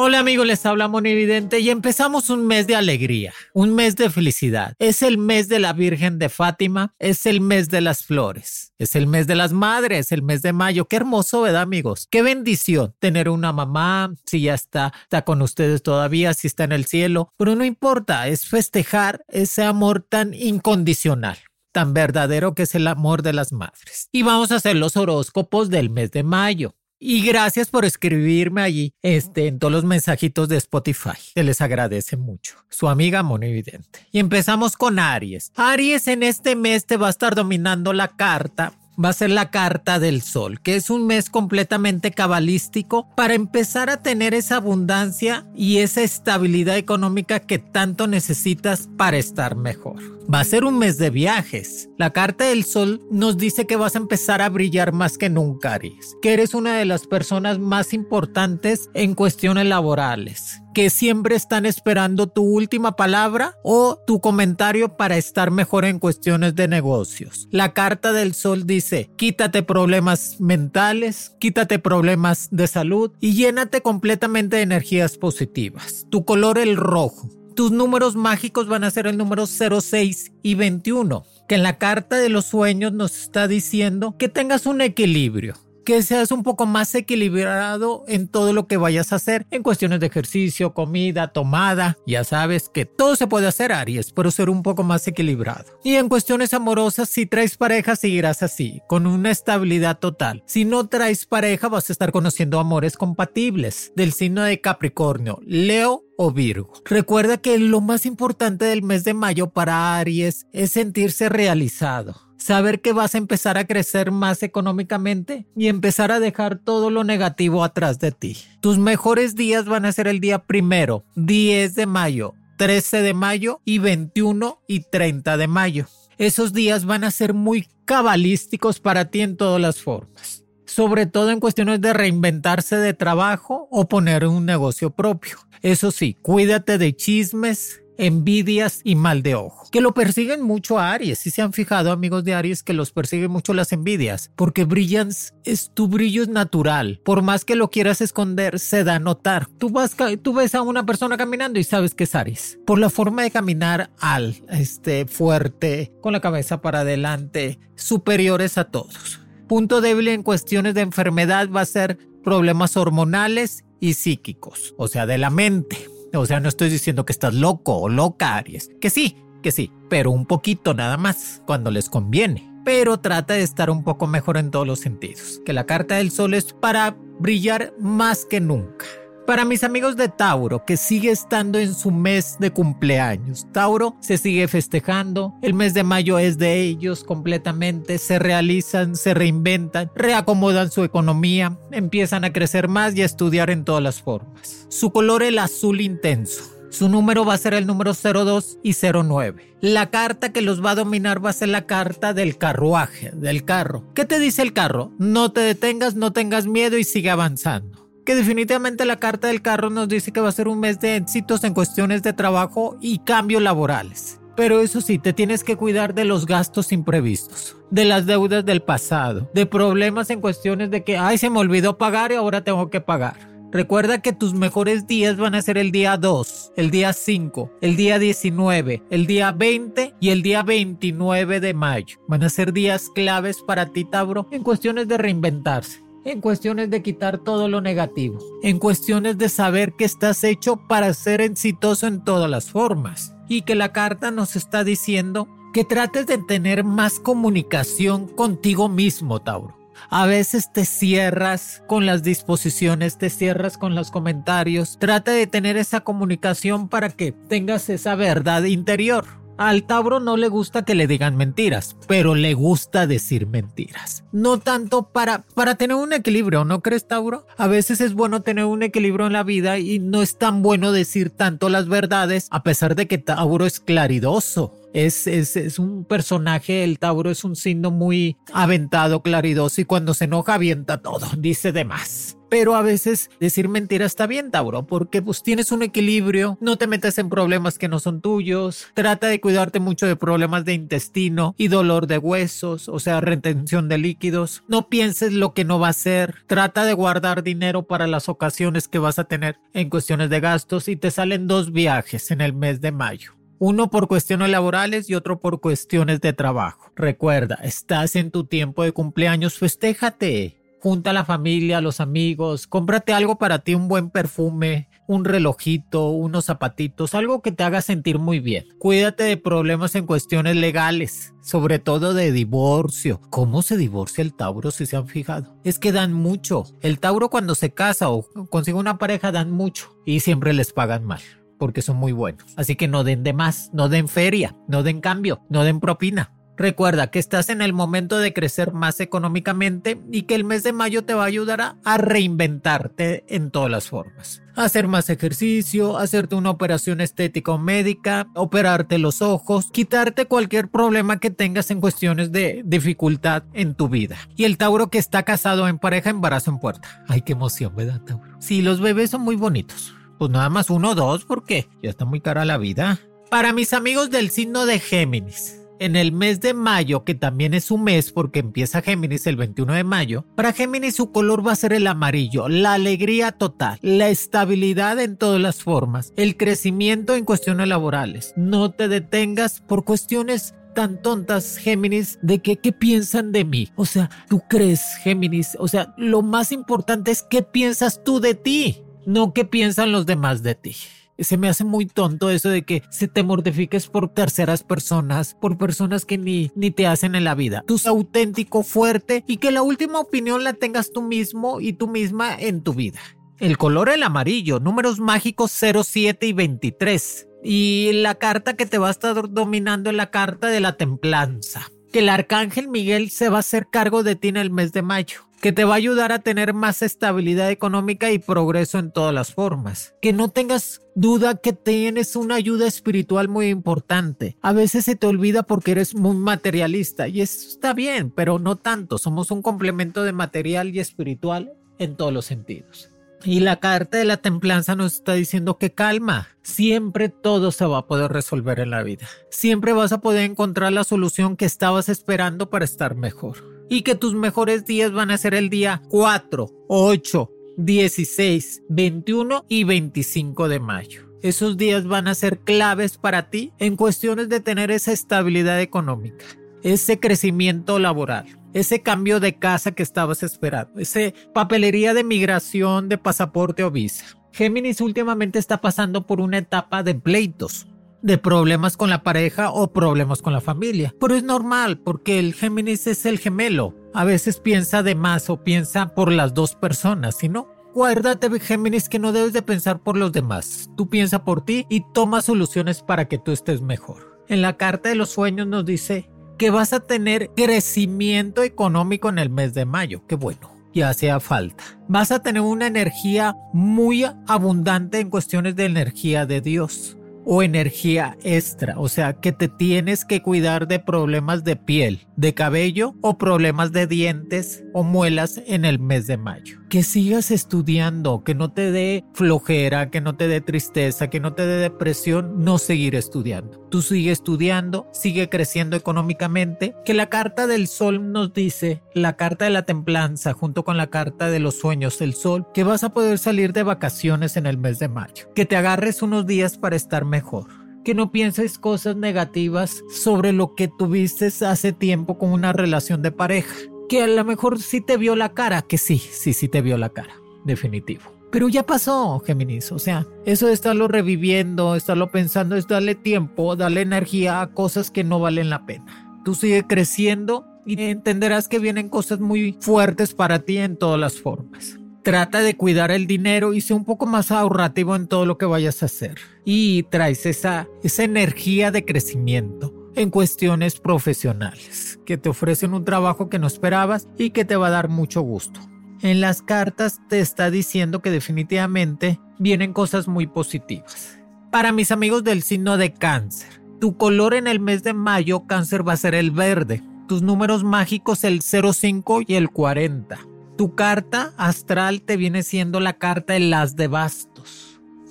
Hola amigos, les habla Monividente y empezamos un mes de alegría, un mes de felicidad. Es el mes de la Virgen de Fátima, es el mes de las flores, es el mes de las madres, el mes de mayo. Qué hermoso, ¿verdad amigos? Qué bendición tener una mamá, si ya está, está con ustedes todavía, si está en el cielo, pero no importa, es festejar ese amor tan incondicional tan verdadero que es el amor de las madres. Y vamos a hacer los horóscopos del mes de mayo. Y gracias por escribirme allí este, en todos los mensajitos de Spotify. Se les agradece mucho. Su amiga Evidente. Y empezamos con Aries. Aries en este mes te va a estar dominando la carta va a ser la carta del sol, que es un mes completamente cabalístico para empezar a tener esa abundancia y esa estabilidad económica que tanto necesitas para estar mejor. Va a ser un mes de viajes. La carta del sol nos dice que vas a empezar a brillar más que nunca, Aries, que eres una de las personas más importantes en cuestiones laborales que siempre están esperando tu última palabra o tu comentario para estar mejor en cuestiones de negocios. La carta del sol dice, quítate problemas mentales, quítate problemas de salud y llénate completamente de energías positivas. Tu color el rojo. Tus números mágicos van a ser el número 06 y 21, que en la carta de los sueños nos está diciendo que tengas un equilibrio que seas un poco más equilibrado en todo lo que vayas a hacer en cuestiones de ejercicio, comida, tomada. Ya sabes que todo se puede hacer, Aries, pero ser un poco más equilibrado. Y en cuestiones amorosas, si traes pareja, seguirás así, con una estabilidad total. Si no traes pareja, vas a estar conociendo amores compatibles del signo de Capricornio, Leo o Virgo. Recuerda que lo más importante del mes de mayo para Aries es sentirse realizado saber que vas a empezar a crecer más económicamente y empezar a dejar todo lo negativo atrás de ti. Tus mejores días van a ser el día primero, 10 de mayo, 13 de mayo y 21 y 30 de mayo. Esos días van a ser muy cabalísticos para ti en todas las formas sobre todo en cuestiones de reinventarse de trabajo o poner un negocio propio. Eso sí, cuídate de chismes, envidias y mal de ojo. Que lo persiguen mucho a Aries. Si se han fijado, amigos de Aries, que los persiguen mucho las envidias. Porque brillan, es tu brillo es natural. Por más que lo quieras esconder, se da a notar. Tú, vas, tú ves a una persona caminando y sabes que es Aries. Por la forma de caminar al, este, fuerte, con la cabeza para adelante, superiores a todos. Punto débil en cuestiones de enfermedad va a ser problemas hormonales y psíquicos, o sea, de la mente. O sea, no estoy diciendo que estás loco o loca, Aries. Que sí, que sí, pero un poquito nada más, cuando les conviene. Pero trata de estar un poco mejor en todos los sentidos. Que la carta del sol es para brillar más que nunca. Para mis amigos de Tauro, que sigue estando en su mes de cumpleaños, Tauro se sigue festejando, el mes de mayo es de ellos completamente, se realizan, se reinventan, reacomodan su economía, empiezan a crecer más y a estudiar en todas las formas. Su color el azul intenso. Su número va a ser el número 02 y 09. La carta que los va a dominar va a ser la carta del carruaje, del carro. ¿Qué te dice el carro? No te detengas, no tengas miedo y sigue avanzando que definitivamente la carta del carro nos dice que va a ser un mes de éxitos en cuestiones de trabajo y cambios laborales. Pero eso sí, te tienes que cuidar de los gastos imprevistos, de las deudas del pasado, de problemas en cuestiones de que, ay, se me olvidó pagar y ahora tengo que pagar. Recuerda que tus mejores días van a ser el día 2, el día 5, el día 19, el día 20 y el día 29 de mayo. Van a ser días claves para ti, Tauro, en cuestiones de reinventarse en cuestiones de quitar todo lo negativo, en cuestiones de saber que estás hecho para ser exitoso en todas las formas y que la carta nos está diciendo que trates de tener más comunicación contigo mismo, Tauro. A veces te cierras con las disposiciones, te cierras con los comentarios. Trata de tener esa comunicación para que tengas esa verdad interior Al Tauro no le gusta que le digan mentiras, pero le gusta decir mentiras. No tanto para, para tener un equilibrio, ¿no crees, Tauro? A veces es bueno tener un equilibrio en la vida y no es tan bueno decir tanto las verdades, a pesar de que Tauro es claridoso. Es, es, es, un personaje, el Tauro es un signo muy aventado, claridoso y cuando se enoja avienta todo, dice de más. Pero a veces decir mentira está bien, Tauro, porque pues tienes un equilibrio, no te metes en problemas que no son tuyos, trata de cuidarte mucho de problemas de intestino y dolor de huesos, o sea, retención de líquidos. No pienses lo que no va a ser, trata de guardar dinero para las ocasiones que vas a tener en cuestiones de gastos y te salen dos viajes en el mes de mayo. Uno por cuestiones laborales y otro por cuestiones de trabajo. Recuerda, estás en tu tiempo de cumpleaños, festéjate. Junta a la familia, a los amigos, cómprate algo para ti, un buen perfume, un relojito, unos zapatitos, algo que te haga sentir muy bien. Cuídate de problemas en cuestiones legales, sobre todo de divorcio. ¿Cómo se divorcia el Tauro si se han fijado? Es que dan mucho. El Tauro cuando se casa o consigue una pareja dan mucho y siempre les pagan mal porque son muy buenos. Así que no den de más, no den feria, no den cambio, no den propina. Recuerda que estás en el momento de crecer más económicamente y que el mes de mayo te va a ayudar a, reinventarte en todas las formas. Hacer más ejercicio, hacerte una operación estética o médica, operarte los ojos, quitarte cualquier problema que tengas en cuestiones de dificultad en tu vida. Y el Tauro que está casado en pareja, embarazo en puerta. Ay, qué emoción, ¿verdad, Tauro? Sí, los bebés son muy bonitos. Pues nada más uno o dos, porque ya está muy cara la vida. Para mis amigos del signo de Géminis, en el mes de mayo, que también es su mes porque empieza Géminis el 21 de mayo, para Géminis su color va a ser el amarillo, la alegría total, la estabilidad en todas las formas, el crecimiento en cuestiones laborales. No te detengas por cuestiones tan tontas, Géminis, de que qué piensan de mí. O sea, tú crees, Géminis, o sea, lo más importante es qué piensas tú de ti no qué piensan los demás de ti. Se me hace muy tonto eso de que se te mortifiques por terceras personas, por personas que ni, ni te hacen en la vida. Tú sé auténtico, fuerte y que la última opinión la tengas tú mismo y tú misma en tu vida. El color el amarillo, números mágicos 07 y 23. Y la carta que te va a estar dominando es la carta de la templanza. Que el arcángel Miguel se va a hacer cargo de ti en el mes de mayo que te va a ayudar a tener más estabilidad económica y progreso en todas las formas. Que no tengas duda que tienes una ayuda espiritual muy importante. A veces se te olvida porque eres muy materialista y eso está bien, pero no tanto. Somos un complemento de material y espiritual en todos los sentidos. Y la carta de la templanza nos está diciendo que calma, siempre todo se va a poder resolver en la vida. Siempre vas a poder encontrar la solución que estabas esperando para estar mejor y que tus mejores días van a ser el día 4, 8, 16, 21 y 25 de mayo. Esos días van a ser claves para ti en cuestiones de tener esa estabilidad económica, ese crecimiento laboral, ese cambio de casa que estabas esperando, ese papelería de migración de pasaporte o visa. Géminis últimamente está pasando por una etapa de pleitos, de problemas con la pareja o problemas con la familia. Pero es normal porque el Géminis es el gemelo. A veces piensa de más o piensa por las dos personas, si no, Guárdate, Géminis, que no debes de pensar por los demás. Tú piensa por ti y toma soluciones para que tú estés mejor. En la carta de los sueños nos dice que vas a tener crecimiento económico en el mes de mayo. Qué bueno ya hacía falta. Vas a tener una energía muy abundante en cuestiones de energía de Dios o energía extra, o sea que te tienes que cuidar de problemas de piel, de cabello o problemas de dientes o muelas en el mes de mayo. Que sigas estudiando, que no te dé flojera, que no te dé tristeza, que no te dé depresión, no seguir estudiando. Tú sigue estudiando, sigue creciendo económicamente, que la carta del sol nos dice, la carta de la templanza junto con la carta de los sueños del sol, que vas a poder salir de vacaciones en el mes de mayo, que te agarres unos días para estar mejor que no pienses cosas negativas sobre lo que tuviste hace tiempo con una relación de pareja. Que a lo mejor sí te vio la cara, que sí, sí, sí te vio la cara, definitivo. Pero ya pasó, Géminis. O sea, eso de estarlo reviviendo, estarlo pensando, es darle tiempo, darle energía a cosas que no valen la pena. Tú sigue creciendo y entenderás que vienen cosas muy fuertes para ti en todas las formas Trata de cuidar el dinero y sé un poco más ahorrativo en todo lo que vayas a hacer. Y traes esa, esa energía de crecimiento en cuestiones profesionales, que te ofrecen un trabajo que no esperabas y que te va a dar mucho gusto. En las cartas te está diciendo que definitivamente vienen cosas muy positivas. Para mis amigos del signo de cáncer, tu color en el mes de mayo cáncer va a ser el verde, tus números mágicos el 05 y el 40. Tu carta astral te viene siendo la carta de las de bastos.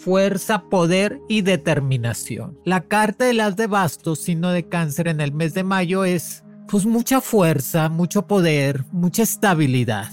Fuerza, poder y determinación. La carta de las de bastos, signo de cáncer en el mes de mayo, es pues mucha fuerza, mucho poder, mucha estabilidad.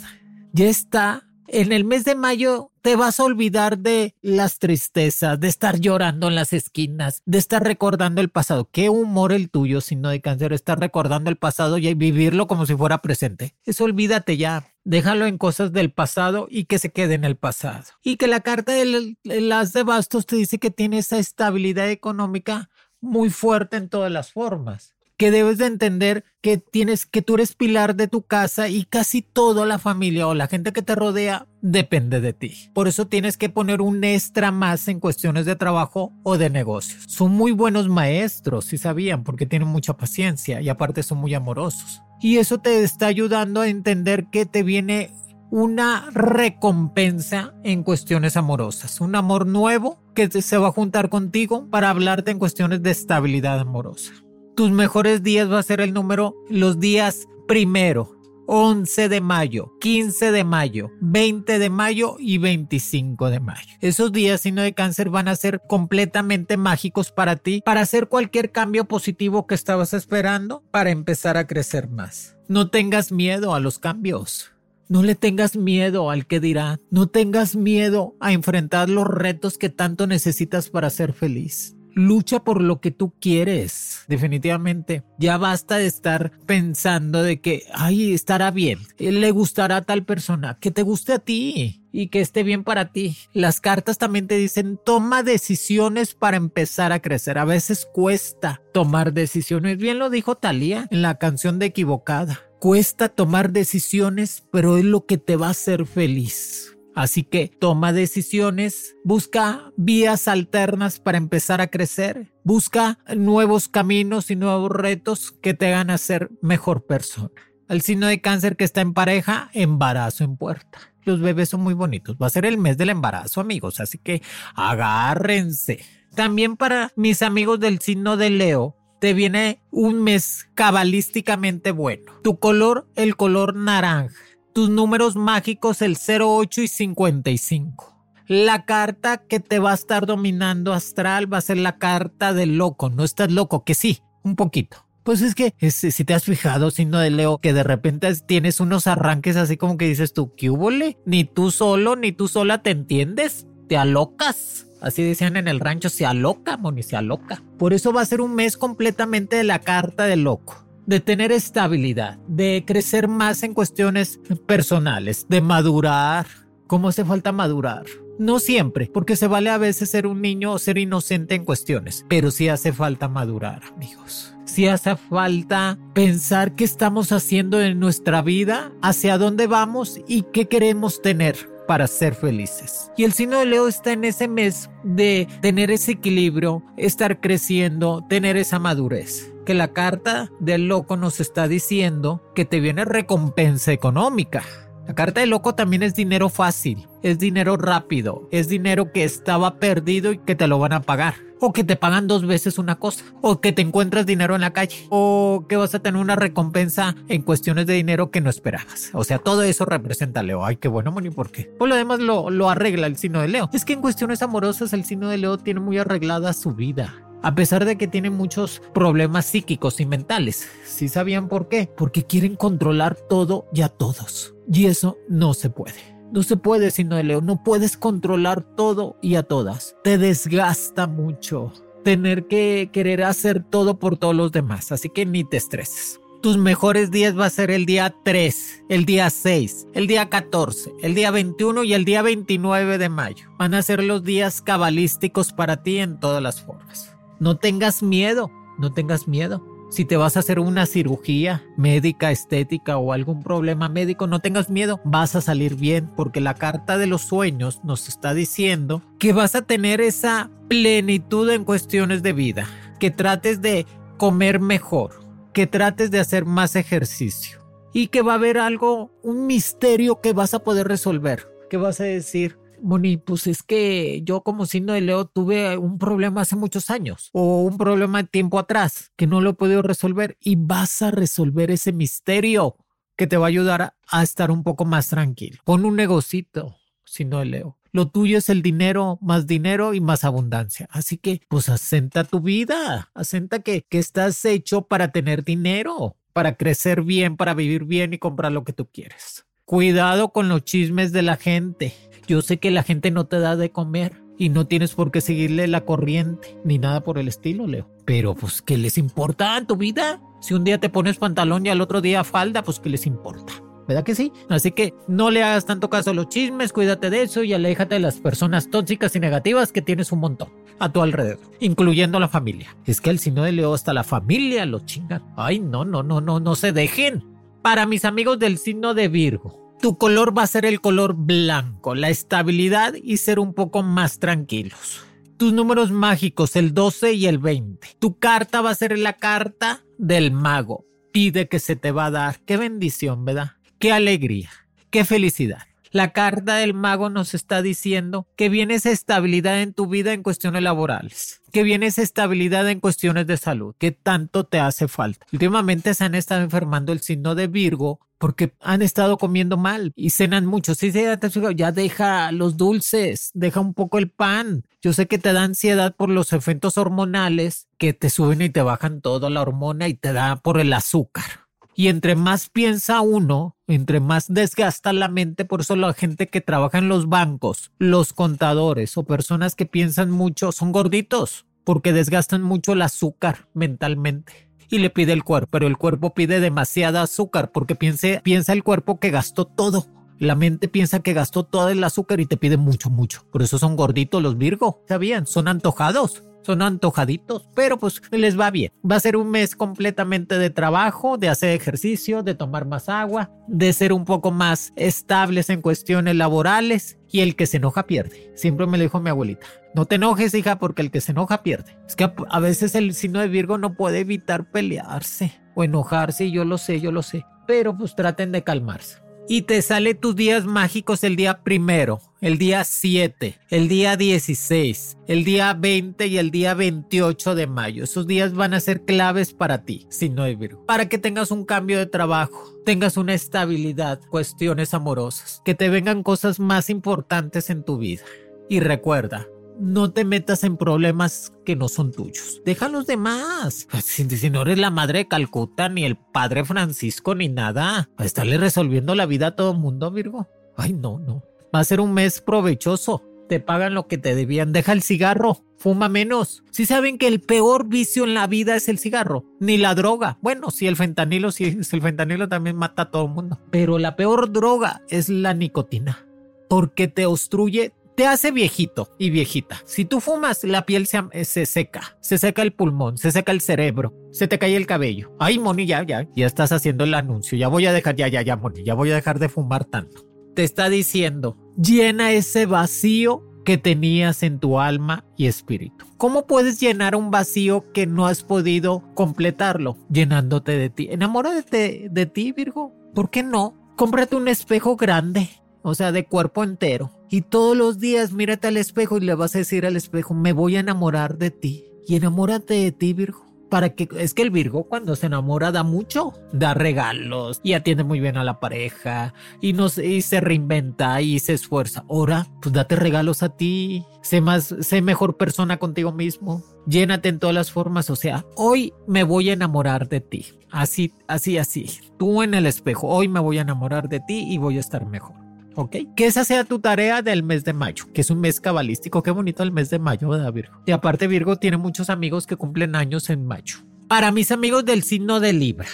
Ya está en el mes de mayo te vas a olvidar de las tristezas, de estar llorando en las esquinas, de estar recordando el pasado. Qué humor el tuyo, signo de cáncer, estar recordando el pasado y vivirlo como si fuera presente. Eso olvídate ya. Déjalo en cosas del pasado y que se quede en el pasado. Y que la carta de las de bastos te dice que tiene esa estabilidad económica muy fuerte en todas las formas que debes de entender que tienes que tú eres pilar de tu casa y casi toda la familia o la gente que te rodea depende de ti. Por eso tienes que poner un extra más en cuestiones de trabajo o de negocios. Son muy buenos maestros, si sabían, porque tienen mucha paciencia y aparte son muy amorosos. Y eso te está ayudando a entender que te viene una recompensa en cuestiones amorosas, un amor nuevo que se va a juntar contigo para hablarte en cuestiones de estabilidad amorosa tus mejores días va a ser el número, los días primero, 11 de mayo, 15 de mayo, 20 de mayo y 25 de mayo. Esos días, signo de cáncer, van a ser completamente mágicos para ti, para hacer cualquier cambio positivo que estabas esperando, para empezar a crecer más. No tengas miedo a los cambios. No le tengas miedo al que dirá. No tengas miedo a enfrentar los retos que tanto necesitas para ser feliz. Lucha por lo que tú quieres, definitivamente. Ya basta de estar pensando de que, ay, estará bien, le gustará a tal persona, que te guste a ti y que esté bien para ti. Las cartas también te dicen, toma decisiones para empezar a crecer. A veces cuesta tomar decisiones. Bien lo dijo Talía en la canción de Equivocada. Cuesta tomar decisiones, pero es lo que te va a hacer feliz. Así que toma decisiones, busca vías alternas para empezar a crecer, busca nuevos caminos y nuevos retos que te hagan a ser mejor persona. El signo de cáncer que está en pareja, embarazo en puerta. Los bebés son muy bonitos. Va a ser el mes del embarazo, amigos, así que agárrense. También para mis amigos del signo de Leo, te viene un mes cabalísticamente bueno. Tu color, el color naranja tus números mágicos el 08 y 55. La carta que te va a estar dominando astral va a ser la carta del loco. No estás loco, que sí, un poquito. Pues es que si te has fijado, signo de Leo, que de repente tienes unos arranques así como que dices tú, ¿qué hubo? Ni tú solo, ni tú sola te entiendes. Te alocas. Así decían en el rancho, se aloca, Moni, se aloca. Por eso va a ser un mes completamente de la carta del loco de tener estabilidad, de crecer más en cuestiones personales, de madurar. ¿Cómo hace falta madurar? No siempre, porque se vale a veces ser un niño o ser inocente en cuestiones, pero sí hace falta madurar, amigos. Sí hace falta pensar qué estamos haciendo en nuestra vida, hacia dónde vamos y qué queremos tener para ser felices. Y el signo de Leo está en ese mes de tener ese equilibrio, estar creciendo, tener esa madurez. Que la carta del loco nos está diciendo que te viene recompensa económica. La carta del loco también es dinero fácil, es dinero rápido, es dinero que estaba perdido y que te lo van a pagar o que te pagan dos veces una cosa, o que te encuentras dinero en la calle, o que vas a tener una recompensa en cuestiones de dinero que no esperabas. O sea, todo eso representa a Leo. Ay, qué bueno, Moni, ¿por qué? Pues lo demás lo, lo arregla el signo de Leo. Es que en cuestiones amorosas el signo de Leo tiene muy arreglada su vida a pesar de que tiene muchos problemas psíquicos y mentales. ¿Sí sabían por qué? Porque quieren controlar todo y a todos. Y eso no se puede. No se puede, sino de Leo. No puedes controlar todo y a todas. Te desgasta mucho tener que querer hacer todo por todos los demás. Así que ni te estreses. Tus mejores días va a ser el día 3, el día 6, el día 14, el día 21 y el día 29 de mayo. Van a ser los días cabalísticos para ti en todas las formas. No tengas miedo, no tengas miedo. Si te vas a hacer una cirugía médica, estética o algún problema médico, no tengas miedo, vas a salir bien porque la carta de los sueños nos está diciendo que vas a tener esa plenitud en cuestiones de vida, que trates de comer mejor, que trates de hacer más ejercicio y que va a haber algo, un misterio que vas a poder resolver, que vas a decir, Moni, pues es que yo como signo de Leo tuve un problema hace muchos años o un problema de tiempo atrás que no lo he podido resolver y vas a resolver ese misterio que te va a ayudar a, estar un poco más tranquilo. Pon un negocito, signo de Leo. Lo tuyo es el dinero, más dinero y más abundancia. Así que, pues asenta tu vida, asenta que, que estás hecho para tener dinero, para crecer bien, para vivir bien y comprar lo que tú quieres. Cuidado con los chismes de la gente. Yo sé que la gente no te da de comer y no tienes por qué seguirle la corriente ni nada por el estilo, Leo. Pero pues, ¿qué les importa en tu vida? Si un día te pones pantalón y al otro día falda, pues ¿qué les importa? ¿Verdad que sí? Así que no le hagas tanto caso a los chismes, cuídate de eso y aléjate de las personas tóxicas y negativas que tienes un montón a tu alrededor, incluyendo la familia. Es que el signo de Leo hasta la familia lo chingan. Ay, no, no, no, no, no se dejen. Para mis amigos del signo de Virgo, tu color va a ser el color blanco, la estabilidad y ser un poco más tranquilos. Tus números mágicos, el 12 y el 20. Tu carta va a ser la carta del mago. Pide que se te va a dar. Qué bendición, ¿verdad? Qué alegría, qué felicidad. La carta del mago nos está diciendo que vienes estabilidad en tu vida en cuestiones laborales, que vienes estabilidad en cuestiones de salud, que tanto te hace falta. Últimamente se han estado enfermando el signo de Virgo porque han estado comiendo mal y cenan mucho. Sí, ya deja los dulces, deja un poco el pan. Yo sé que te da ansiedad por los efectos hormonales que te suben y te bajan toda la hormona y te da por el azúcar. Y entre más piensa uno, entre más desgasta la mente, por eso la gente que trabaja en los bancos, los contadores o personas que piensan mucho son gorditos, porque desgastan mucho el azúcar mentalmente y le pide el cuerpo, pero el cuerpo pide demasiada azúcar porque piense, piensa el cuerpo que gastó todo. La mente piensa que gastó todo el azúcar y te pide mucho, mucho. Por eso son gorditos los Virgo, ¿sabían? Son antojados son antojaditos, pero pues les va bien. Va a ser un mes completamente de trabajo, de hacer ejercicio, de tomar más agua, de ser un poco más estables en cuestiones laborales y el que se enoja pierde. Siempre me lo dijo mi abuelita. No te enojes, hija, porque el que se enoja pierde. Es que a veces el signo de Virgo no puede evitar pelearse o enojarse, y yo lo sé, yo lo sé. Pero pues traten de calmarse y te sale tus días mágicos el día primero, el día 7, el día 16, el día 20 y el día 28 de mayo. Esos días van a ser claves para ti, si no hay Virgo. Para que tengas un cambio de trabajo, tengas una estabilidad, cuestiones amorosas, que te vengan cosas más importantes en tu vida. Y recuerda, no te metas en problemas que no son tuyos. Deja a los demás. Si, no eres la madre de Calcuta, ni el padre Francisco, ni nada. Estarle resolviendo la vida a todo mundo, Virgo. Ay, no, no. Va a ser un mes provechoso. Te pagan lo que te debían. Deja el cigarro. Fuma menos. Si saben que el peor vicio en la vida es el cigarro, ni la droga. Bueno, si el fentanilo, si el fentanilo también mata a todo el mundo. Pero la peor droga es la nicotina. Porque te obstruye te hace viejito y viejita. Si tú fumas, la piel se, se, seca, se seca el pulmón, se seca el cerebro, se te cae el cabello. Ay, Moni, ya, ya, ya estás haciendo el anuncio. Ya voy a dejar, ya, ya, ya, Moni, ya voy a dejar de fumar tanto. Te está diciendo, llena ese vacío que tenías en tu alma y espíritu. ¿Cómo puedes llenar un vacío que no has podido completarlo? Llenándote de ti. Enamórate de ti, Virgo. ¿Por qué no? Cómprate un espejo grande o sea, de cuerpo entero. Y todos los días mírate al espejo y le vas a decir al espejo, me voy a enamorar de ti. Y enamórate de ti, Virgo. Para que es que el Virgo cuando se enamora da mucho, da regalos y atiende muy bien a la pareja y, no, y se reinventa y se esfuerza. Ahora, pues date regalos a ti, sé más, sé mejor persona contigo mismo, llénate en todas las formas. O sea, hoy me voy a enamorar de ti. Así, así, así. Tú en el espejo, hoy me voy a enamorar de ti y voy a estar mejor. ¿Ok? Que esa sea tu tarea del mes de mayo, que es un mes cabalístico. Qué bonito el mes de mayo, ¿verdad, Virgo? Y aparte, Virgo tiene muchos amigos que cumplen años en mayo. Para mis amigos del signo de Libra.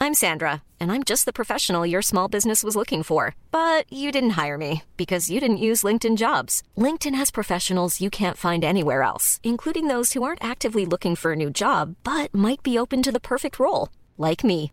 I'm Sandra, and I'm just the professional your small business was looking for. But you didn't hire me because you didn't use LinkedIn jobs. LinkedIn has professionals you can't find anywhere else, including those who aren't actively looking for a new job but might be open to the perfect role, like me.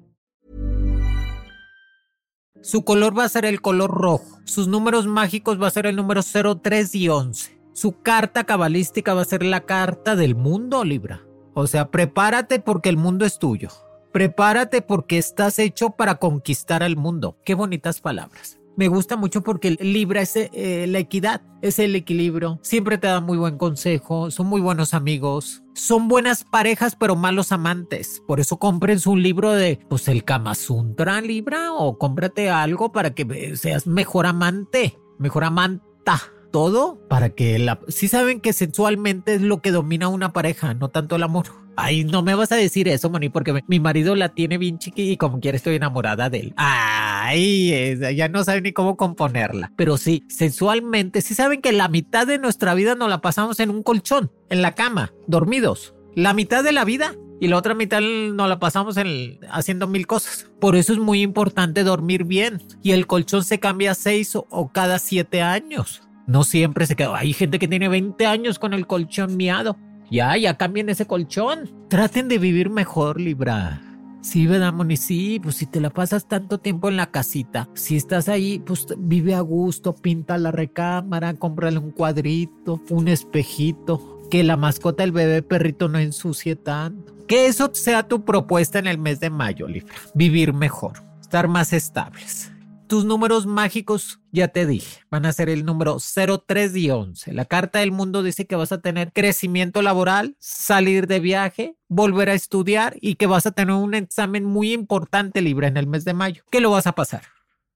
Su color va a ser el color rojo. Sus números mágicos va a ser el número 0, 3 y 11. Su carta cabalística va a ser la carta del mundo, Libra. O sea, prepárate porque el mundo es tuyo. Prepárate porque estás hecho para conquistar al mundo. Qué bonitas palabras. Me gusta mucho porque Libra es eh, la equidad, es el equilibrio. Siempre te da muy buen consejo, son muy buenos amigos. Son buenas parejas, pero malos amantes. Por eso cómprense un libro de, pues, el Kama Sutra, Libra, o cómprate algo para que seas mejor amante, mejor amanta todo para que la... Sí saben que sensualmente es lo que domina una pareja, no tanto el amor. Ay, no me vas a decir eso, Moni, porque mi marido la tiene bien chiqui y como quiera estoy enamorada de él. Ay, ya no saben ni cómo componerla. Pero sí, sensualmente, sí saben que la mitad de nuestra vida nos la pasamos en un colchón, en la cama, dormidos. La mitad de la vida y la otra mitad nos la pasamos en, haciendo mil cosas. Por eso es muy importante dormir bien. Y el colchón se cambia seis o cada siete años. No siempre se queda. Hay gente que tiene 20 años con el colchón miado. Ya, ya cambien ese colchón. Traten de vivir mejor, Libra. Sí, ¿verdad, Moni? Sí, pues si te la pasas tanto tiempo en la casita, si estás ahí, pues vive a gusto, pinta la recámara, cómprale un cuadrito, un espejito, que la mascota del bebé perrito no ensucie tanto. Que eso sea tu propuesta en el mes de mayo, Libra. Vivir mejor, estar más estables. Tus números mágicos, ya te dije, van a ser el número 0, 3 y 11. La carta del mundo dice que vas a tener crecimiento laboral, salir de viaje, volver a estudiar y que vas a tener un examen muy importante libre en el mes de mayo. ¿Qué lo vas a pasar?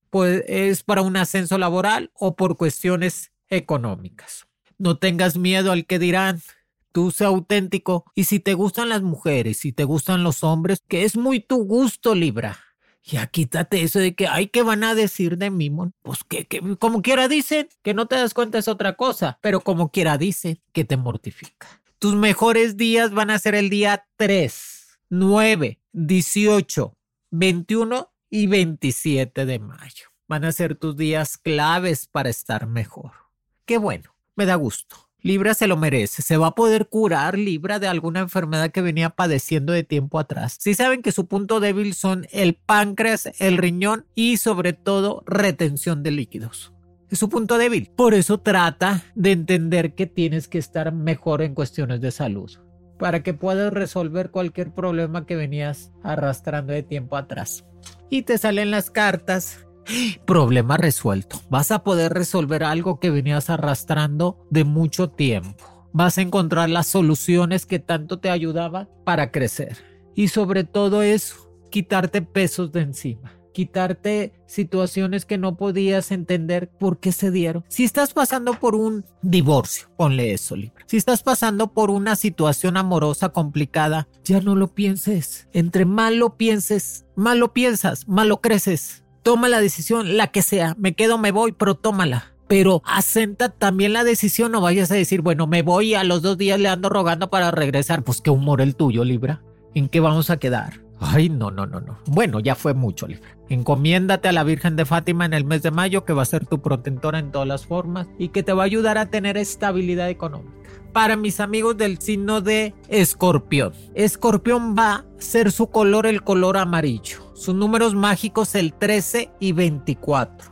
Pues es para un ascenso laboral o por cuestiones económicas. No tengas miedo al que dirán. Tú sé auténtico y si te gustan las mujeres, si te gustan los hombres, que es muy tu gusto, Libra ya quítate eso de que, ay, ¿qué van a decir de mí? Pues que, que, como quiera dicen, que no te das cuenta es otra cosa, pero como quiera dicen, que te mortifica. Tus mejores días van a ser el día 3, 9, 18, 21 y 27 de mayo. Van a ser tus días claves para estar mejor. Qué bueno, me da gusto. Libra se lo merece. Se va a poder curar Libra de alguna enfermedad que venía padeciendo de tiempo atrás. Si saben que su punto débil son el páncreas, el riñón y sobre todo retención de líquidos. Es su punto débil. Por eso trata de entender que tienes que estar mejor en cuestiones de salud para que puedas resolver cualquier problema que venías arrastrando de tiempo atrás. Y te salen las cartas Problema resuelto. Vas a poder resolver algo que venías arrastrando de mucho tiempo. Vas a encontrar las soluciones que tanto te ayudaban para crecer. Y sobre todo eso, quitarte pesos de encima. Quitarte situaciones que no podías entender por qué se dieron. Si estás pasando por un divorcio, ponle eso, Libra. Si estás pasando por una situación amorosa complicada, ya no lo pienses. Entre mal lo pienses, mal lo piensas, mal lo creces toma la decisión, la que sea, me quedo, me voy, pero tómala. Pero asenta también la decisión, no vayas a decir, bueno, me voy y a los dos días le ando rogando para regresar. Pues qué humor el tuyo, Libra. ¿En qué vamos a quedar? Ay, no, no, no, no. Bueno, ya fue mucho, Libra. Encomiéndate a la Virgen de Fátima en el mes de mayo, que va a ser tu protectora en todas las formas y que te va a ayudar a tener estabilidad económica. Para mis amigos del signo de Escorpión. Escorpión va a ser su color el color amarillo. Sus números mágicos el 13 y 24.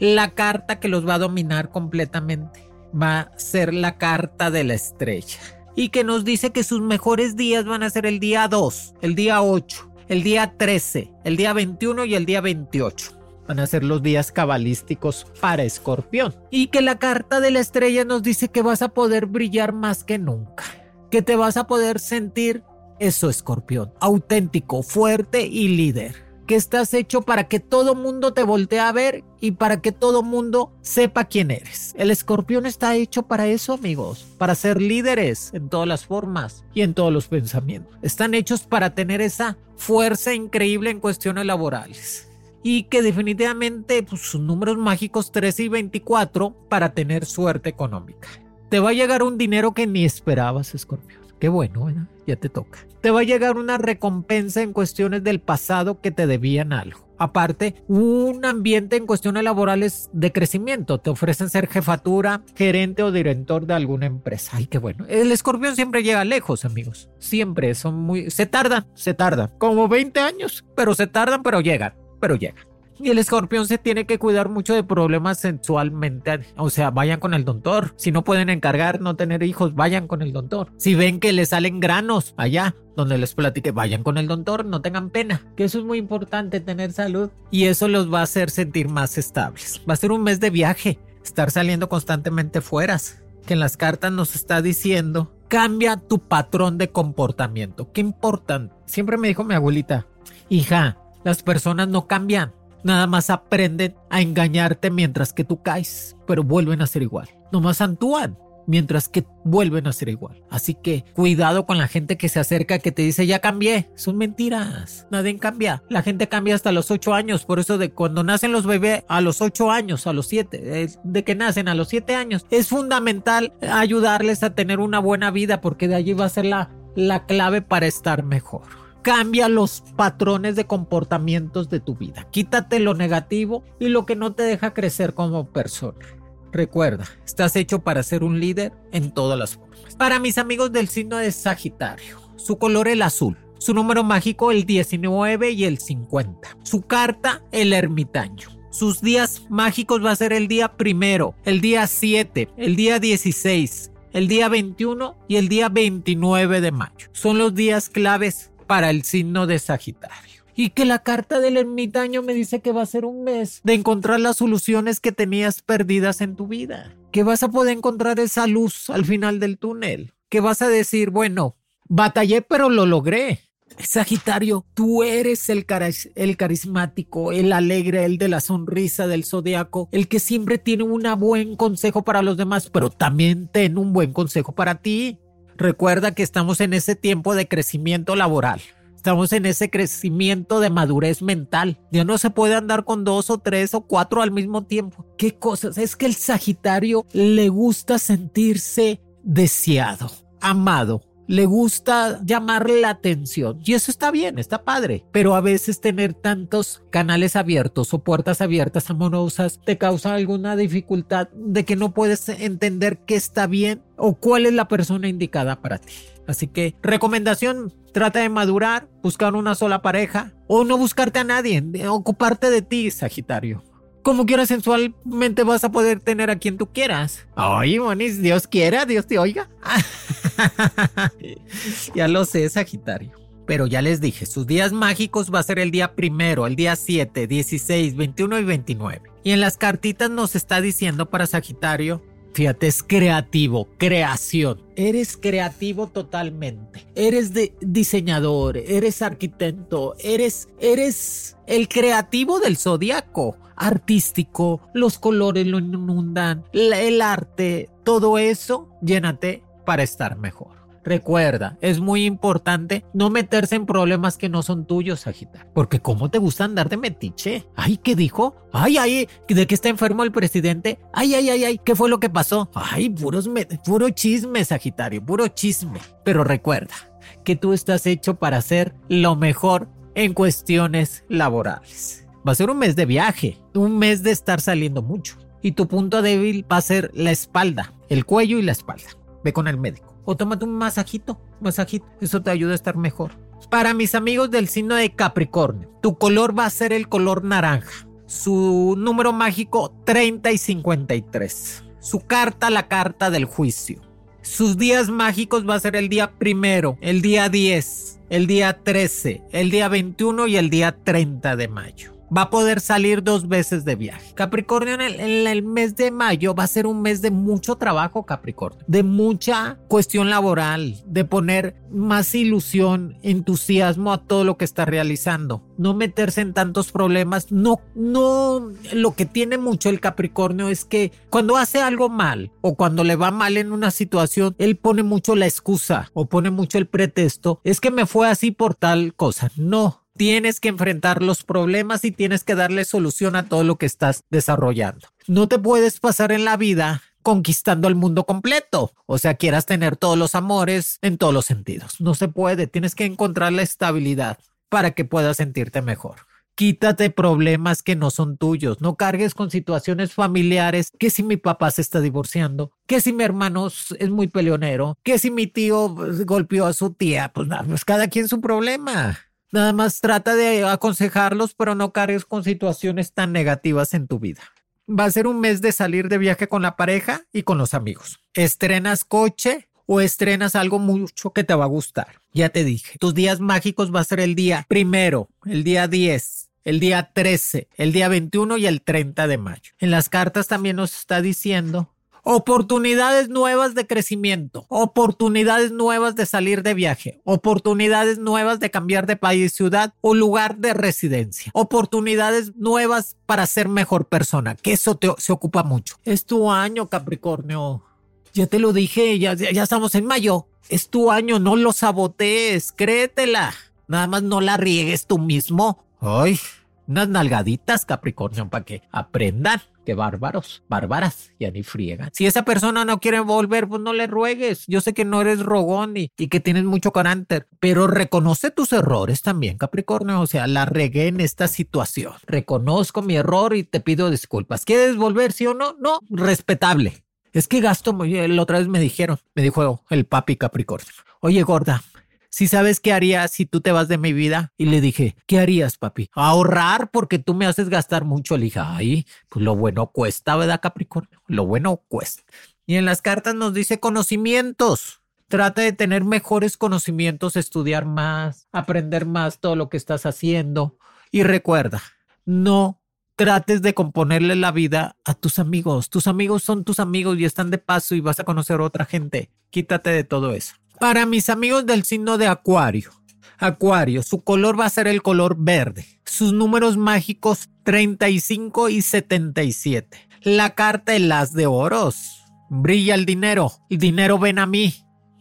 La carta que los va a dominar completamente va a ser la carta de la estrella y que nos dice que sus mejores días van a ser el día 2, el día 8, el día 13, el día 21 y el día 28. Van a ser los días cabalísticos para Escorpión. Y que la carta de la estrella nos dice que vas a poder brillar más que nunca. Que te vas a poder sentir eso, Escorpión. Auténtico, fuerte y líder que estás hecho para que todo mundo te voltee a ver y para que todo mundo sepa quién eres. El escorpión está hecho para eso, amigos, para ser líderes en todas las formas y en todos los pensamientos. Están hechos para tener esa fuerza increíble en cuestiones laborales. Y que definitivamente pues, sus números mágicos 13 y 24 para tener suerte económica. Te va a llegar un dinero que ni esperabas, escorpión. Qué bueno, ¿verdad? ya te toca. Te va a llegar una recompensa en cuestiones del pasado que te debían algo. Aparte, un ambiente en cuestiones laborales de crecimiento. Te ofrecen ser jefatura, gerente o director de alguna empresa. Ay, qué bueno. El escorpión siempre llega lejos, amigos. Siempre son muy... Se tardan, se tardan. Como 20 años, pero se tardan, pero llegan, pero llegan. Y el escorpión se tiene que cuidar mucho de problemas sensualmente. O sea, vayan con el doctor. Si no pueden encargar no tener hijos, vayan con el doctor. Si ven que les salen granos allá donde les platique, vayan con el doctor, no tengan pena. Que eso es muy importante, tener salud. Y eso los va a hacer sentir más estables. Va a ser un mes de viaje. Estar saliendo constantemente fuera. Que en las cartas nos está diciendo, cambia tu patrón de comportamiento. Qué importante. Siempre me dijo mi abuelita, hija, las personas no cambian Nada más aprenden a engañarte mientras que tú caes, pero vuelven a ser igual. Nomás actúan mientras que vuelven a ser igual. Así que cuidado con la gente que se acerca que te dice ya cambié. Son mentiras. Nadie cambia. La gente cambia hasta los 8 años. Por eso de cuando nacen los bebés a los 8 años, a los 7, de que nacen a los 7 años, es fundamental ayudarles a tener una buena vida porque de allí va a ser la, la clave para estar mejor cambia los patrones de comportamientos de tu vida. Quítate lo negativo y lo que no te deja crecer como persona. Recuerda, estás hecho para ser un líder en todas las formas. Para mis amigos del signo de Sagitario, su color el azul, su número mágico el 19 y el 50, su carta el ermitaño. Sus días mágicos va a ser el día primero, el día 7, el día 16, el día 21 y el día 29 de mayo. Son los días claves para el signo de Sagitario. Y que la carta del ermitaño me dice que va a ser un mes de encontrar las soluciones que tenías perdidas en tu vida. Que vas a poder encontrar esa luz al final del túnel. Que vas a decir, bueno, batallé pero lo logré. Sagitario, tú eres el, el, carismático, el alegre, el de la sonrisa del zodiaco, el que siempre tiene un buen consejo para los demás, pero también tiene un buen consejo para ti. Recuerda que estamos en ese tiempo de crecimiento laboral. Estamos en ese crecimiento de madurez mental. Ya no se puede andar con dos o tres o cuatro al mismo tiempo. ¿Qué cosas? Es que el Sagitario le gusta sentirse deseado, amado, le gusta llamar la atención. Y eso está bien, está padre, pero a veces tener tantos canales abiertos o puertas abiertas amorosas te causa alguna dificultad de que no puedes entender qué está bien o cuál es la persona indicada para ti. Así que recomendación, trata de madurar, buscar una sola pareja o no buscarte a nadie, ocuparte de ti, Sagitario como quieras sensualmente vas a poder tener a quien tú quieras. Ay, Monis, Dios quiera, Dios te oiga. ya lo sé, Sagitario. Pero ya les dije, sus días mágicos va a ser el día primero, el día 7, 16, 21 y 29. Y en las cartitas nos está diciendo para Sagitario Fíjate, es creativo, creación. Eres creativo totalmente. Eres de diseñador, eres arquitecto, eres, eres el creativo del zodiaco. Artístico, los colores lo inundan, el arte, todo eso, llénate para estar mejor. Recuerda, es muy importante no meterse en problemas que no son tuyos, Sagitario. Porque ¿cómo te gusta andar de metiche? Ay, ¿qué dijo? Ay, ay, ¿de qué está enfermo el presidente? Ay, ay, ay, ay, ¿qué fue lo que pasó? Ay, puro chisme, Sagitario, puro chisme. Pero recuerda que tú estás hecho para ser lo mejor en cuestiones laborales. Va a ser un mes de viaje, un mes de estar saliendo mucho. Y tu punto débil va a ser la espalda, el cuello y la espalda. Ve con el médico. O tómate un masajito, masajito. Eso te ayuda a estar mejor. Para mis amigos del signo de Capricornio, tu color va a ser el color naranja. Su número mágico 30 y 53. Su carta, la carta del juicio. Sus días mágicos va a ser el día primero, el día 10, el día 13, el día 21 y el día 30 de mayo va a poder salir dos veces de viaje. Capricornio en el, mes de mayo va a ser un mes de mucho trabajo, Capricornio, de mucha cuestión laboral, de poner más ilusión, entusiasmo a todo lo que está realizando, no meterse en tantos problemas, no, no, lo que tiene mucho el Capricornio es que cuando hace algo mal o cuando le va mal en una situación, él pone mucho la excusa o pone mucho el pretexto, es que me fue así por tal cosa. No, Tienes que enfrentar los problemas y tienes que darle solución a todo lo que estás desarrollando. No te puedes pasar en la vida conquistando el mundo completo. O sea, quieras tener todos los amores en todos los sentidos. No se puede. Tienes que encontrar la estabilidad para que puedas sentirte mejor. Quítate problemas que no son tuyos. No cargues con situaciones familiares. Que si mi papá se está divorciando, que si mi hermano es muy peleonero, que si mi tío golpeó a su tía, pues, pues cada quien su problema. Nada más trata de aconsejarlos, pero no cargues con situaciones tan negativas en tu vida. Va a ser un mes de salir de viaje con la pareja y con los amigos. Estrenas coche o estrenas algo mucho que te va a gustar. Ya te dije, tus días mágicos va a ser el día primero, el día 10, el día 13, el día 21 y el 30 de mayo. En las cartas también nos está diciendo oportunidades nuevas de crecimiento, oportunidades nuevas de salir de viaje, oportunidades nuevas de cambiar de país, ciudad o lugar de residencia, oportunidades nuevas para ser mejor persona, que eso te, se ocupa mucho. Es tu año, Capricornio. Ya te lo dije, ya, ya estamos en mayo. Es tu año, no lo sabotees, créetela. Nada más no la riegues tú mismo. Ay, unas nalgaditas, Capricornio, para que aprendan que bárbaros, bárbaras, ya ni friegan. Si esa persona no quiere volver, pues no le ruegues. Yo sé que no eres rogón y, que tienes mucho carácter, pero reconoce tus errores también, Capricornio. O sea, la regué en esta situación. Reconozco mi error y te pido disculpas. ¿Quieres volver, sí o no? No, respetable. Es que gasto, la otra vez me dijeron, me dijo el papi Capricornio. Oye, gorda, si sabes qué haría si tú te vas de mi vida. Y le dije, ¿qué harías, papi? Ahorrar porque tú me haces gastar mucho. Le dije, ay, pues lo bueno cuesta, ¿verdad, Capricornio? Lo bueno cuesta. Y en las cartas nos dice conocimientos. Trata de tener mejores conocimientos, estudiar más, aprender más todo lo que estás haciendo. Y recuerda, no trates de componerle la vida a tus amigos. Tus amigos son tus amigos y están de paso y vas a conocer a otra gente. Quítate de todo eso. Para mis amigos del signo de Acuario, Acuario, su color va a ser el color verde. Sus números mágicos 35 y 77. La carta el as de oros. Brilla el dinero. El dinero ven a mí.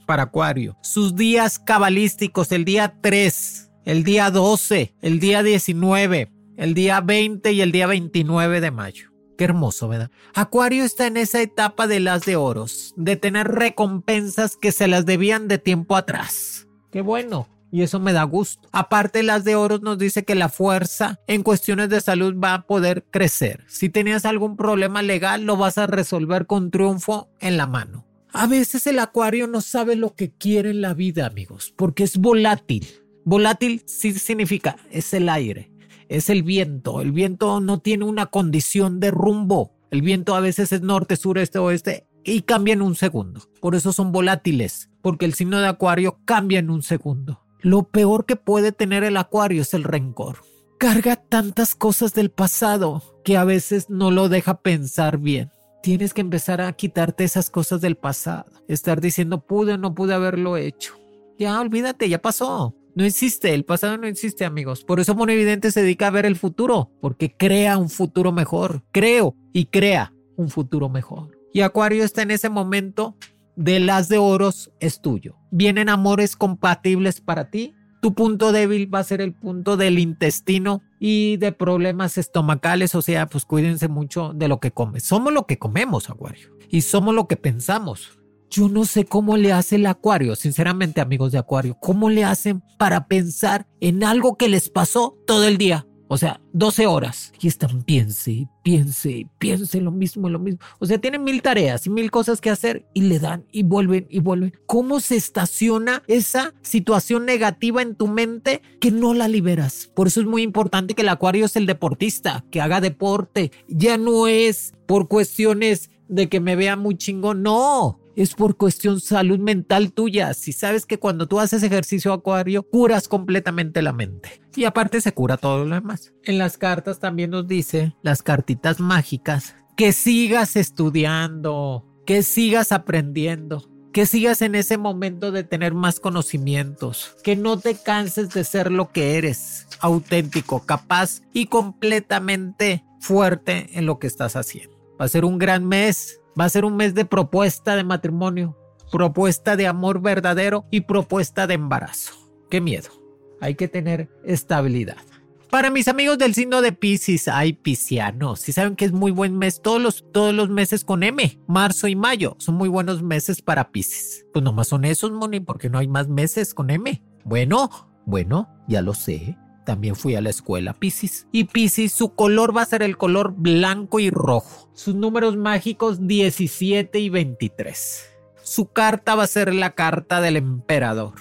Para Acuario. Sus días cabalísticos, el día 3, el día 12, el día 19, el día 20 y el día 29 de mayo. Qué hermoso, ¿verdad? Acuario está en esa etapa de las de oros, de tener recompensas que se las debían de tiempo atrás. Qué bueno. Y eso me da gusto. Aparte, las de oros nos dice que la fuerza en cuestiones de salud va a poder crecer. Si tenías algún problema legal, lo vas a resolver con triunfo en la mano. A veces el acuario no sabe lo que quiere en la vida, amigos, porque es volátil. Volátil sí significa, es el aire es el viento. El viento no tiene una condición de rumbo. El viento a veces es norte, sur, este, oeste y cambia en un segundo. Por eso son volátiles, porque el signo de Acuario cambia en un segundo. Lo peor que puede tener el Acuario es el rencor. Carga tantas cosas del pasado que a veces no lo deja pensar bien. Tienes que empezar a quitarte esas cosas del pasado. Estar diciendo pude o no pude haberlo hecho. Ya olvídate, ya pasó. No existe, el pasado no existe, amigos. Por eso Evidente se dedica a ver el futuro, porque crea un futuro mejor. Creo y crea un futuro mejor. Y Acuario está en ese momento de las de oros es tuyo. Vienen amores compatibles para ti. Tu punto débil va a ser el punto del intestino y de problemas estomacales, o sea, pues cuídense mucho de lo que comes. Somos lo que comemos, Acuario, y somos lo que pensamos. Yo no sé cómo le hace el acuario, sinceramente amigos de acuario, cómo le hacen para pensar en algo que les pasó todo el día. O sea, 12 horas. Y están, piense, piense, piense lo mismo, lo mismo. O sea, tienen mil tareas y mil cosas que hacer y le dan y vuelven y vuelven. ¿Cómo se estaciona esa situación negativa en tu mente que no la liberas? Por eso es muy importante que el acuario es el deportista, que haga deporte. Ya no es por cuestiones de que me vea muy chingón. No, es por cuestión salud mental tuya. Si sabes que cuando tú haces ejercicio acuario, curas completamente la mente. Y aparte se cura todo lo demás. En las cartas también nos dice, las cartitas mágicas, que sigas estudiando, que sigas aprendiendo, que sigas en ese momento de tener más conocimientos, que no te canses de ser lo que eres, auténtico, capaz y completamente fuerte en lo que estás haciendo. Va a ser un gran mes, Va a ser un mes de propuesta de matrimonio, propuesta de amor verdadero y propuesta de embarazo. Qué miedo. Hay que tener estabilidad. Para mis amigos del signo de Pisces, hay piscianos. Si saben que es muy buen mes, todos los, todos los meses con M, marzo y mayo, son muy buenos meses para Pisces. Pues nomás son esos, Moni, porque no hay más meses con M. Bueno, bueno, ya lo sé. También fui a la escuela Pisces. Y Pisces, su color va a ser el color blanco y rojo. Sus números mágicos 17 y 23. Su carta va a ser la carta del emperador.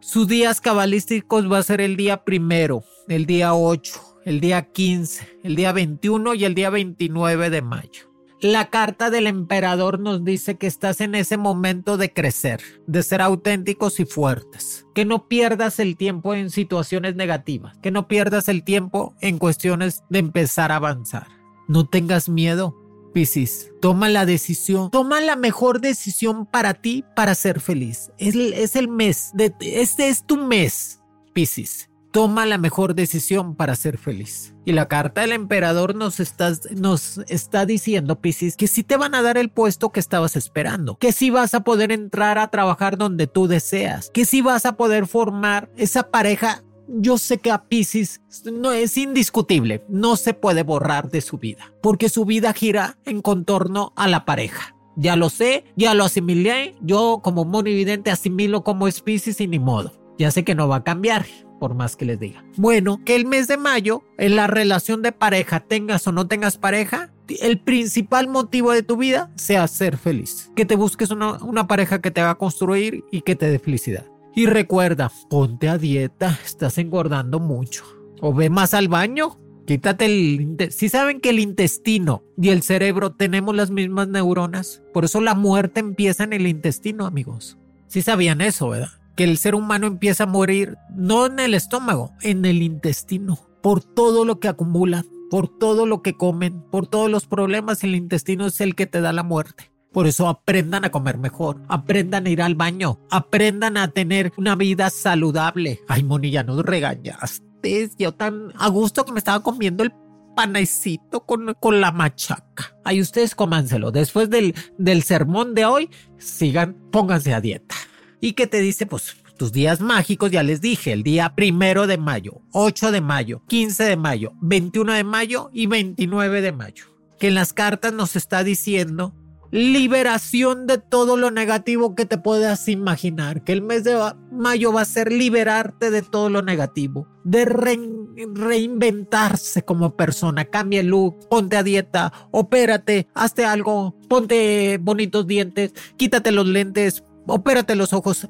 Sus días cabalísticos va a ser el día primero, el día 8, el día 15, el día 21 y el día 29 de mayo. La carta del emperador nos dice que estás en ese momento de crecer, de ser auténticos y fuertes. Que no pierdas el tiempo en situaciones negativas, que no pierdas el tiempo en cuestiones de empezar a avanzar. No tengas miedo, Piscis. Toma la decisión, toma la mejor decisión para ti para ser feliz. Es, el mes, de, este es tu mes, Piscis toma la mejor decisión para ser feliz. Y la carta del emperador nos está, diciendo, Piscis, que si te van a dar el puesto que estabas esperando, que si vas a poder entrar a trabajar donde tú deseas, que si vas a poder formar esa pareja. Yo sé que a Piscis no es indiscutible, no se puede borrar de su vida, porque su vida gira en contorno a la pareja. Ya lo sé, ya lo asimilé, yo como monividente asimilo como es Piscis y ni modo. Ya sé que no va a cambiar, por más que les diga. Bueno, que el mes de mayo, en la relación de pareja, tengas o no tengas pareja, el principal motivo de tu vida sea ser feliz. Que te busques una, pareja que te haga construir y que te dé felicidad. Y recuerda, ponte a dieta, estás engordando mucho. O ve más al baño, Quítate el... Si saben que el intestino y el cerebro tenemos las mismas neuronas, por eso la muerte empieza en el intestino, amigos. Si sabían eso, ¿verdad? Que el ser humano empieza a morir no en el estómago, en el intestino, por todo lo que acumulan, por todo lo que comen, por todos los problemas, el intestino es el que te da la muerte. Por eso aprendan a comer mejor, aprendan a ir al baño, aprendan a tener una vida saludable. Ay, Moni, ya nos regañaste. Yo tan a gusto que me estaba comiendo el panecito con, con la machaca. Ay, ustedes cómanselo. Después del, del sermón de hoy, sigan, pónganse a dieta y que te dice, pues, tus días mágicos, ya les dije, el día primero de mayo, 8 de mayo, 15 de mayo, 21 de mayo y 29 de mayo. Que en las cartas nos está diciendo liberación de todo lo negativo que te puedas imaginar. Que el mes de mayo va a ser liberarte de todo lo negativo, de reinventarse como persona. Cambia el look, ponte a dieta, opérate, hazte algo, ponte bonitos dientes, quítate los lentes, opérate los ojos,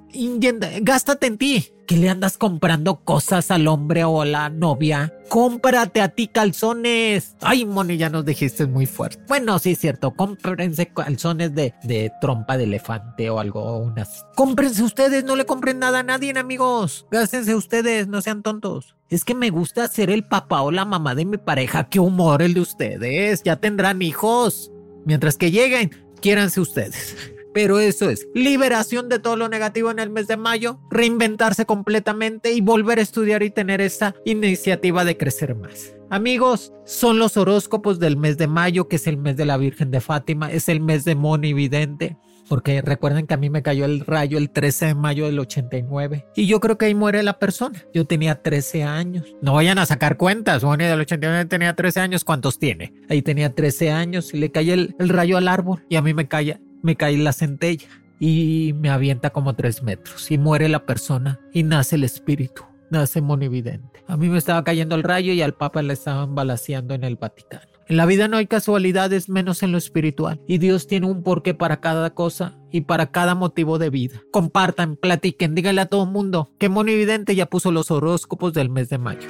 gástate en ti. Que le andas comprando cosas al hombre o a la novia. Cómprate a ti calzones. Ay, Moni, ya nos dijiste muy fuerte. Bueno, sí es cierto. Cómprense calzones de, de trompa de elefante o algo. Unas. Cómprense ustedes, no le compren nada a nadie, amigos. Gástense ustedes, no sean tontos. Es que me gusta ser el papá o la mamá de mi pareja. Qué humor el de ustedes. Ya tendrán hijos. Mientras que lleguen, quiéranse ustedes. Pero eso es liberación de todo lo negativo en el mes de mayo, reinventarse completamente y volver a estudiar y tener esa iniciativa de crecer más. Amigos, son los horóscopos del mes de mayo, que es el mes de la Virgen de Fátima, es el mes de Moni Vidente. Porque recuerden que a mí me cayó el rayo el 13 de mayo del 89. Y yo creo que ahí muere la persona. Yo tenía 13 años. No vayan a sacar cuentas. Moni del 89 tenía 13 años. ¿Cuántos tiene? Ahí tenía 13 años y le cae el, el rayo al árbol. Y a mí me cae me cae la centella. y me avienta como tres metros y muere la persona y nace el espíritu, nace monividente. A mí me estaba cayendo el rayo y al Papa le estaban balaseando en el Vaticano. En la vida no hay casualidades menos en lo espiritual y Dios tiene un porqué para cada cosa y para cada motivo de vida. Compartan, platiquen, díganle a todo mundo que Monividente ya puso los horóscopos del mes de mayo.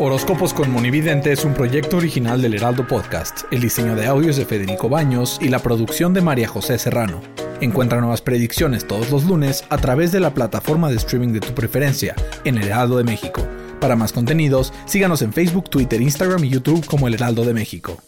Horóscopos con Monividente es un proyecto original del Heraldo Podcast. El diseño de audios de Federico Baños y la producción de María José Serrano. Encuentra nuevas predicciones todos los lunes a través de la plataforma de streaming de tu preferencia en El Heraldo de México. Para más contenidos, síganos en Facebook, Twitter, Instagram y YouTube como El Heraldo de México.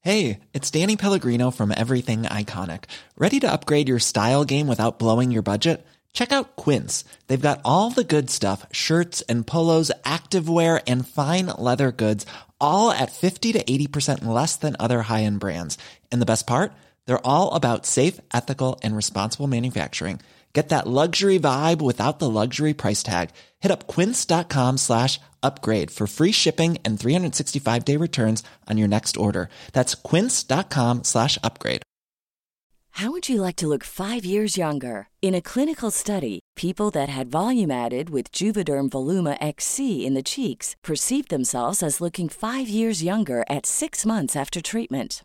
Hey, it's Danny Pellegrino from Everything Iconic. ¿Ready to upgrade your style game without blowing your budget? Check out Quince. They've got all the good stuff shirts and polos, activewear, and fine leather goods, all at 50 to 80% less than other high end brands. And the best part? They're all about safe, ethical, and responsible manufacturing. Get that luxury vibe without the luxury price tag. Hit up quince.com slash upgrade for free shipping and 365 day returns on your next order. That's quince.com slash upgrade. How would you like to look five years younger? In a clinical study, people that had volume added with Juvederm Voluma XC in the cheeks perceived themselves as looking five years younger at six months after treatment.